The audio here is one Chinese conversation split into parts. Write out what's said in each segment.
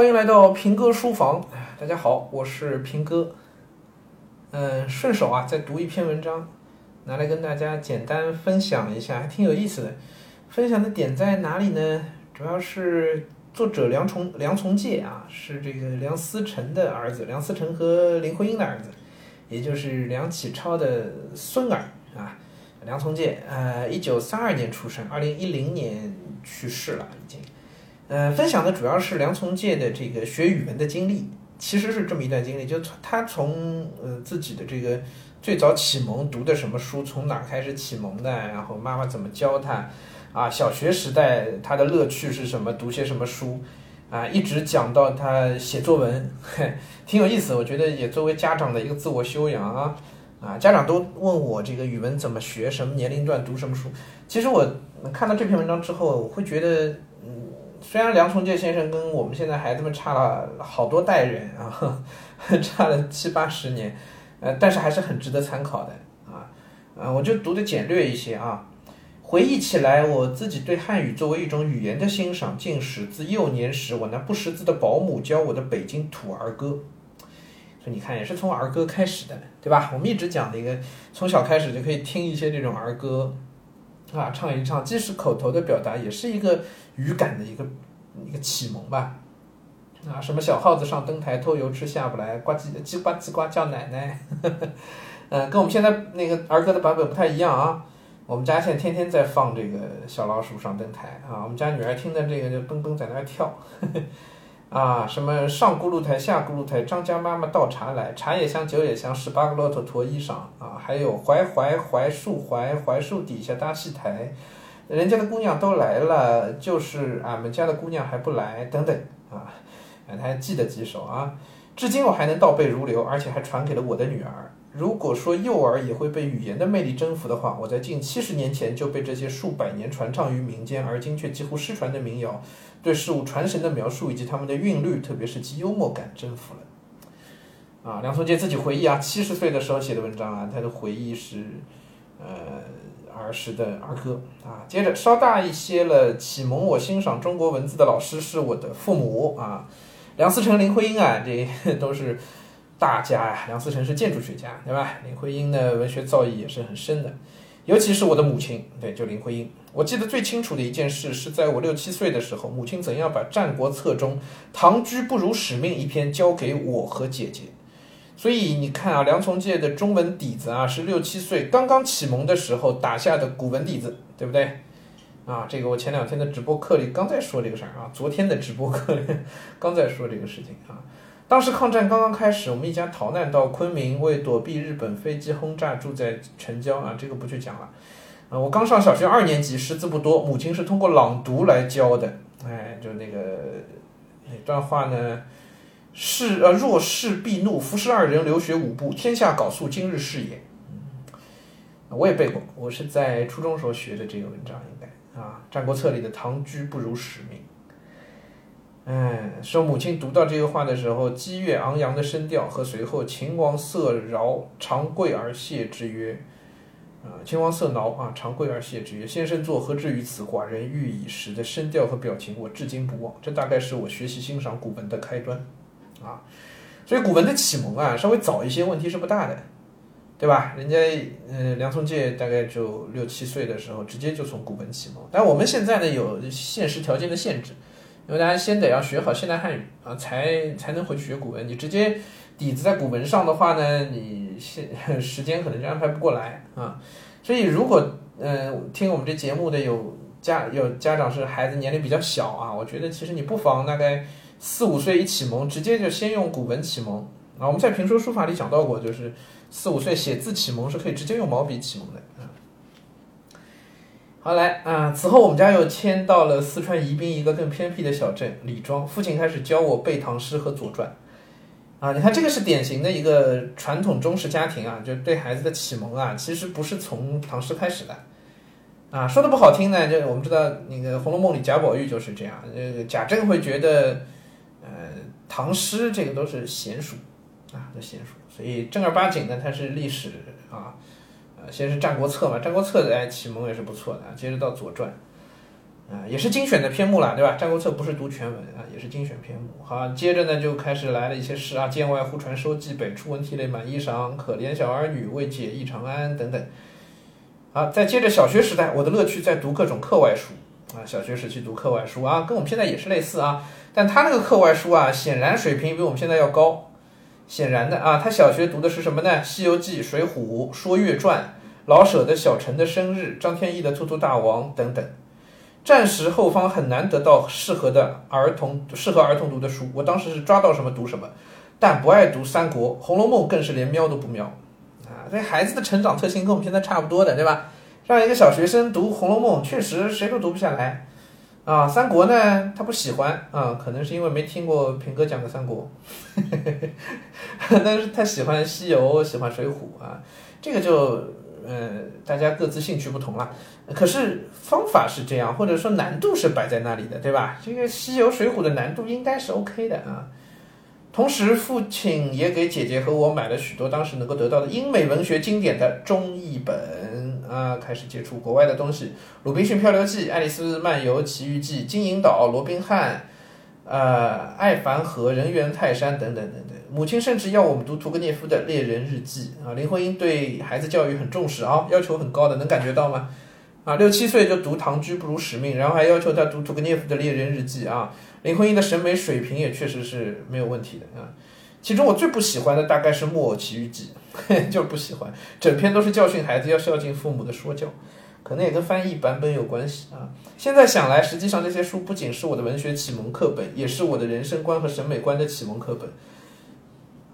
欢迎来到平哥书房，大家好，我是平哥。嗯，顺手啊，再读一篇文章，拿来跟大家简单分享一下，还挺有意思的。分享的点在哪里呢？主要是作者梁从梁从介啊，是这个梁思成的儿子，梁思成和林徽因的儿子，也就是梁启超的孙儿啊。梁从诫，呃，一九三二年出生，二零一零年去世了，已经。呃，分享的主要是梁从诫的这个学语文的经历，其实是这么一段经历，就他从呃自己的这个最早启蒙读的什么书，从哪开始启蒙的，然后妈妈怎么教他，啊，小学时代他的乐趣是什么，读些什么书，啊，一直讲到他写作文，嘿 挺有意思，我觉得也作为家长的一个自我修养啊。啊，家长都问我这个语文怎么学，什么年龄段读什么书。其实我看到这篇文章之后，我会觉得，虽然梁从诫先生跟我们现在孩子们差了好多代人啊，差了七八十年，呃，但是还是很值得参考的啊。啊，我就读的简略一些啊。回忆起来，我自己对汉语作为一种语言的欣赏，竟始自幼年时我那不识字的保姆教我的北京土儿歌。所以你看，也是从儿歌开始的，对吧？我们一直讲的一个，从小开始就可以听一些这种儿歌，啊，唱一唱，既是口头的表达，也是一个语感的一个一个启蒙吧。啊，什么小耗子上灯台偷油吃下不来，呱唧叽呱叽呱叫奶奶，嗯，跟我们现在那个儿歌的版本不太一样啊。我们家现在天天在放这个小老鼠上灯台啊，我们家女儿听的这个就蹦蹦在那儿跳。啊，什么上咕噜台下咕噜台，张家妈妈倒茶来，茶也香酒也香，十八个骆驼驮衣裳啊，还有槐槐槐树槐槐树底下搭戏台，人家的姑娘都来了，就是俺们家的姑娘还不来，等等啊，他还记得几首啊，至今我还能倒背如流，而且还传给了我的女儿。如果说幼儿也会被语言的魅力征服的话，我在近七十年前就被这些数百年传唱于民间，而今却几乎失传的民谣，对事物传神的描述以及他们的韵律，特别是其幽默感征服了。啊，梁从诫自己回忆啊，七十岁的时候写的文章啊，他的回忆是，呃，儿时的儿歌啊。接着稍大一些了，启蒙我欣赏中国文字的老师是我的父母啊，梁思成、林徽因啊，这都是。大家呀，梁思成是建筑学家，对吧？林徽因的文学造诣也是很深的，尤其是我的母亲，对，就林徽因。我记得最清楚的一件事，是在我六七岁的时候，母亲怎样把《战国策》中“唐居不辱使命”一篇交给我和姐姐。所以你看啊，梁从诫的中文底子啊，是六七岁刚刚启蒙的时候打下的古文底子，对不对？啊，这个我前两天的直播课里刚在说这个事儿啊，昨天的直播课里刚在说这个事情啊。当时抗战刚刚开始，我们一家逃难到昆明，为躲避日本飞机轰炸，住在城郊啊，这个不去讲了。啊，我刚上小学二年级，识字不多，母亲是通过朗读来教的。哎，就那个那段话呢，是呃，若是必怒，服侍二人，留学五步，天下缟素，今日是也。嗯，我也背过，我是在初中时候学的这个文章，应该啊，《战国策》里的唐居不辱使命。哎，说母亲读到这个话的时候，激越昂扬的声调和随后秦王色饶长跪而谢之曰：“啊，秦王色挠啊，长跪而谢之曰：先生作何至于此？寡人欲以时的声调和表情，我至今不忘。这大概是我学习欣赏古文的开端啊。所以古文的启蒙啊，稍微早一些，问题是不大的，对吧？人家呃，梁从诫大概就六七岁的时候，直接就从古文启蒙。但我们现在呢，有现实条件的限制。因为大家先得要学好现代汉语啊，才才能回去学古文。你直接底子在古文上的话呢，你现 时间可能就安排不过来啊。所以如果嗯听我们这节目的有家有家长是孩子年龄比较小啊，我觉得其实你不妨大概四五岁一启蒙，直接就先用古文启蒙啊。我们在评说书法里讲到过，就是四五岁写字启蒙是可以直接用毛笔启蒙的。好来啊！此后我们家又迁到了四川宜宾一个更偏僻的小镇李庄。父亲开始教我背唐诗和左传。啊，你看这个是典型的一个传统中式家庭啊，就对孩子的启蒙啊，其实不是从唐诗开始的。啊，说的不好听呢，就我们知道那个《红楼梦》里贾宝玉就是这样。呃，贾政会觉得，呃，唐诗这个都是闲书啊，都闲书，所以正儿八经的它是历史啊。先是《战国策》嘛，《战国策》的哎启蒙也是不错的，接着到《左传》，啊，也是精选的篇目了，对吧？《战国策》不是读全文啊，也是精选篇目。好，接着呢就开始来了一些诗啊，“剑外忽传收蓟北，初闻涕泪满衣裳。可怜小儿女，未解忆长安”等等。啊，再接着小学时代，我的乐趣在读各种课外书啊。小学时期读课外书啊，跟我们现在也是类似啊，但他那个课外书啊，显然水平比我们现在要高。显然的啊，他小学读的是什么呢？《西游记》《水浒》《说岳传》，老舍的小陈的生日，张天翼的《兔兔大王》等等。战时后方很难得到适合的儿童适合儿童读的书，我当时是抓到什么读什么，但不爱读三国，《红楼梦》更是连瞄都不瞄啊！这孩子的成长特性跟我们现在差不多的，对吧？让一个小学生读《红楼梦》，确实谁都读不下来啊。三国呢，他不喜欢啊，可能是因为没听过平哥讲的三国，但是他喜欢西游，喜欢水浒啊，这个就。呃，大家各自兴趣不同了，可是方法是这样，或者说难度是摆在那里的，对吧？这个《西游水浒》的难度应该是 OK 的啊。同时，父亲也给姐姐和我买了许多当时能够得到的英美文学经典的中译本啊，开始接触国外的东西，《鲁滨逊漂流记》《爱丽丝漫游奇遇记》《金银岛》《罗宾汉》。呃，爱凡河、人猿泰山等等等等，母亲甚至要我们读屠格涅夫的《猎人日记》啊。林徽因对孩子教育很重视啊，要求很高的，能感觉到吗？啊，六七岁就读《唐居不辱使命》，然后还要求他读屠格涅夫的《猎人日记》啊。林徽因的审美水平也确实是没有问题的啊。其中我最不喜欢的大概是《木偶奇遇记》，就是不喜欢，整篇都是教训孩子要孝敬父母的说教。可能也跟翻译版本有关系啊。现在想来，实际上这些书不仅是我的文学启蒙课本，也是我的人生观和审美观的启蒙课本。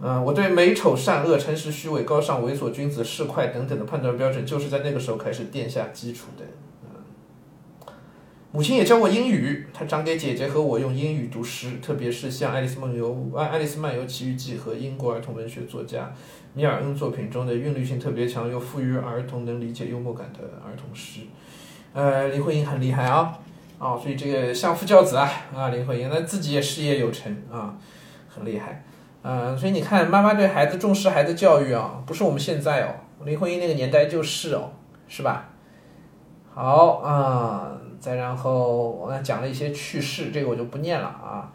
嗯，我对美丑善恶、诚实虚伪、高尚猥琐、君子市侩等等的判断标准，就是在那个时候开始奠下基础的。母亲也教我英语，她常给姐姐和我用英语读诗，特别是像《爱丽丝梦游》《爱爱丽丝漫游奇遇记》和英国儿童文学作家米尔恩作品中的韵律性特别强又富于儿童能理解幽默感的儿童诗。呃，林徽因很厉害啊，啊，所以这个相夫教子啊，啊，林徽因那自己也事业有成啊，很厉害。嗯，所以你看，妈妈对孩子重视孩子教育啊，不是我们现在哦，林徽因那个年代就是哦，是吧？好啊。再然后，我讲了一些趣事，这个我就不念了啊。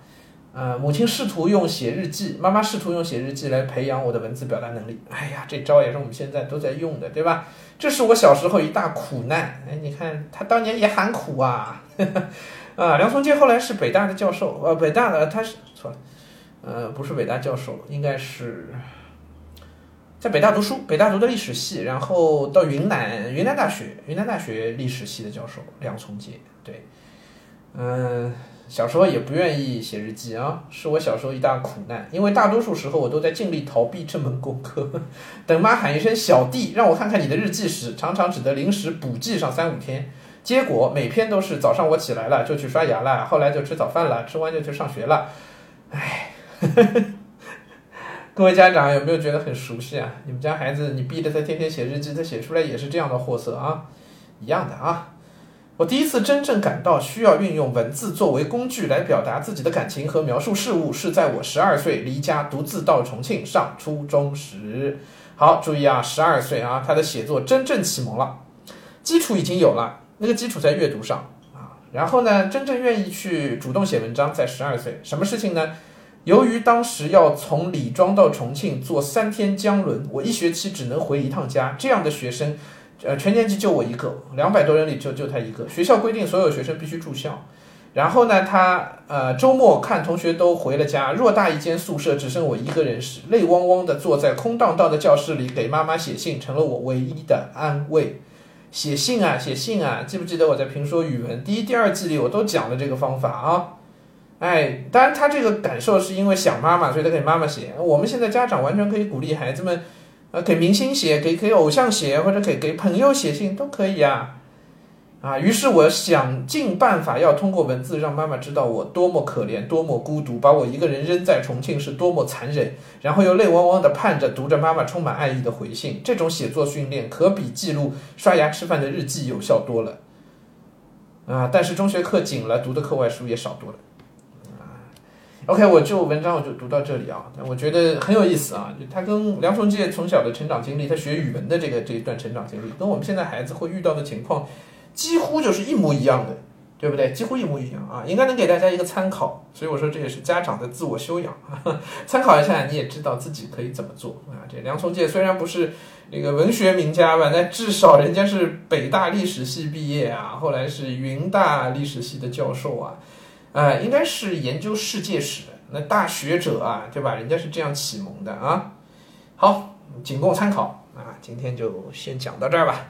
呃，母亲试图用写日记，妈妈试图用写日记来培养我的文字表达能力。哎呀，这招也是我们现在都在用的，对吧？这是我小时候一大苦难。哎，你看他当年也喊苦啊。啊，梁从诫后来是北大的教授，呃，北大的他是错了，呃，不是北大教授，应该是。在北大读书，北大读的历史系，然后到云南云南大学，云南大学历史系的教授梁从诫。对，嗯，小时候也不愿意写日记啊，是我小时候一大苦难，因为大多数时候我都在尽力逃避这门功课。等妈喊一声小弟，让我看看你的日记时，常常只得临时补记上三五天，结果每篇都是早上我起来了就去刷牙了，后来就吃早饭了，吃完就去上学了，唉。各位家长有没有觉得很熟悉啊？你们家孩子，你逼着他天天写日记，他写出来也是这样的货色啊，一样的啊。我第一次真正感到需要运用文字作为工具来表达自己的感情和描述事物，是在我十二岁离家独自到重庆上初中时。好，注意啊，十二岁啊，他的写作真正启蒙了，基础已经有了，那个基础在阅读上啊。然后呢，真正愿意去主动写文章，在十二岁，什么事情呢？由于当时要从李庄到重庆坐三天江轮，我一学期只能回一趟家。这样的学生，呃，全年级就我一个，两百多人里就就他一个。学校规定所有学生必须住校。然后呢，他呃周末看同学都回了家，偌大一间宿舍只剩我一个人时，泪汪汪的坐在空荡荡的教室里给妈妈写信，成了我唯一的安慰。写信啊，写信啊，记不记得我在评说语文第一、第二季里我都讲了这个方法啊？哎，当然，他这个感受是因为想妈妈，所以他给妈妈写。我们现在家长完全可以鼓励孩子们，呃，给明星写，给给偶像写，或者给给朋友写信都可以啊。啊，于是我想尽办法要通过文字让妈妈知道我多么可怜，多么孤独，把我一个人扔在重庆是多么残忍，然后又泪汪汪的盼着读着妈妈充满爱意的回信。这种写作训练可比记录刷牙吃饭的日记有效多了。啊，但是中学课紧了，读的课外书也少多了。OK，我就文章我就读到这里啊，我觉得很有意思啊。他跟梁从诫从小的成长经历，他学语文的这个这一段成长经历，跟我们现在孩子会遇到的情况几乎就是一模一样的，对不对？几乎一模一样啊，应该能给大家一个参考。所以我说这也是家长的自我修养，参考一下，你也知道自己可以怎么做啊。这梁从诫虽然不是那个文学名家吧，但至少人家是北大历史系毕业啊，后来是云大历史系的教授啊，呃，应该是研究世界史的那大学者啊，对吧？人家是这样启蒙的啊。好，仅供参考啊。今天就先讲到这儿吧。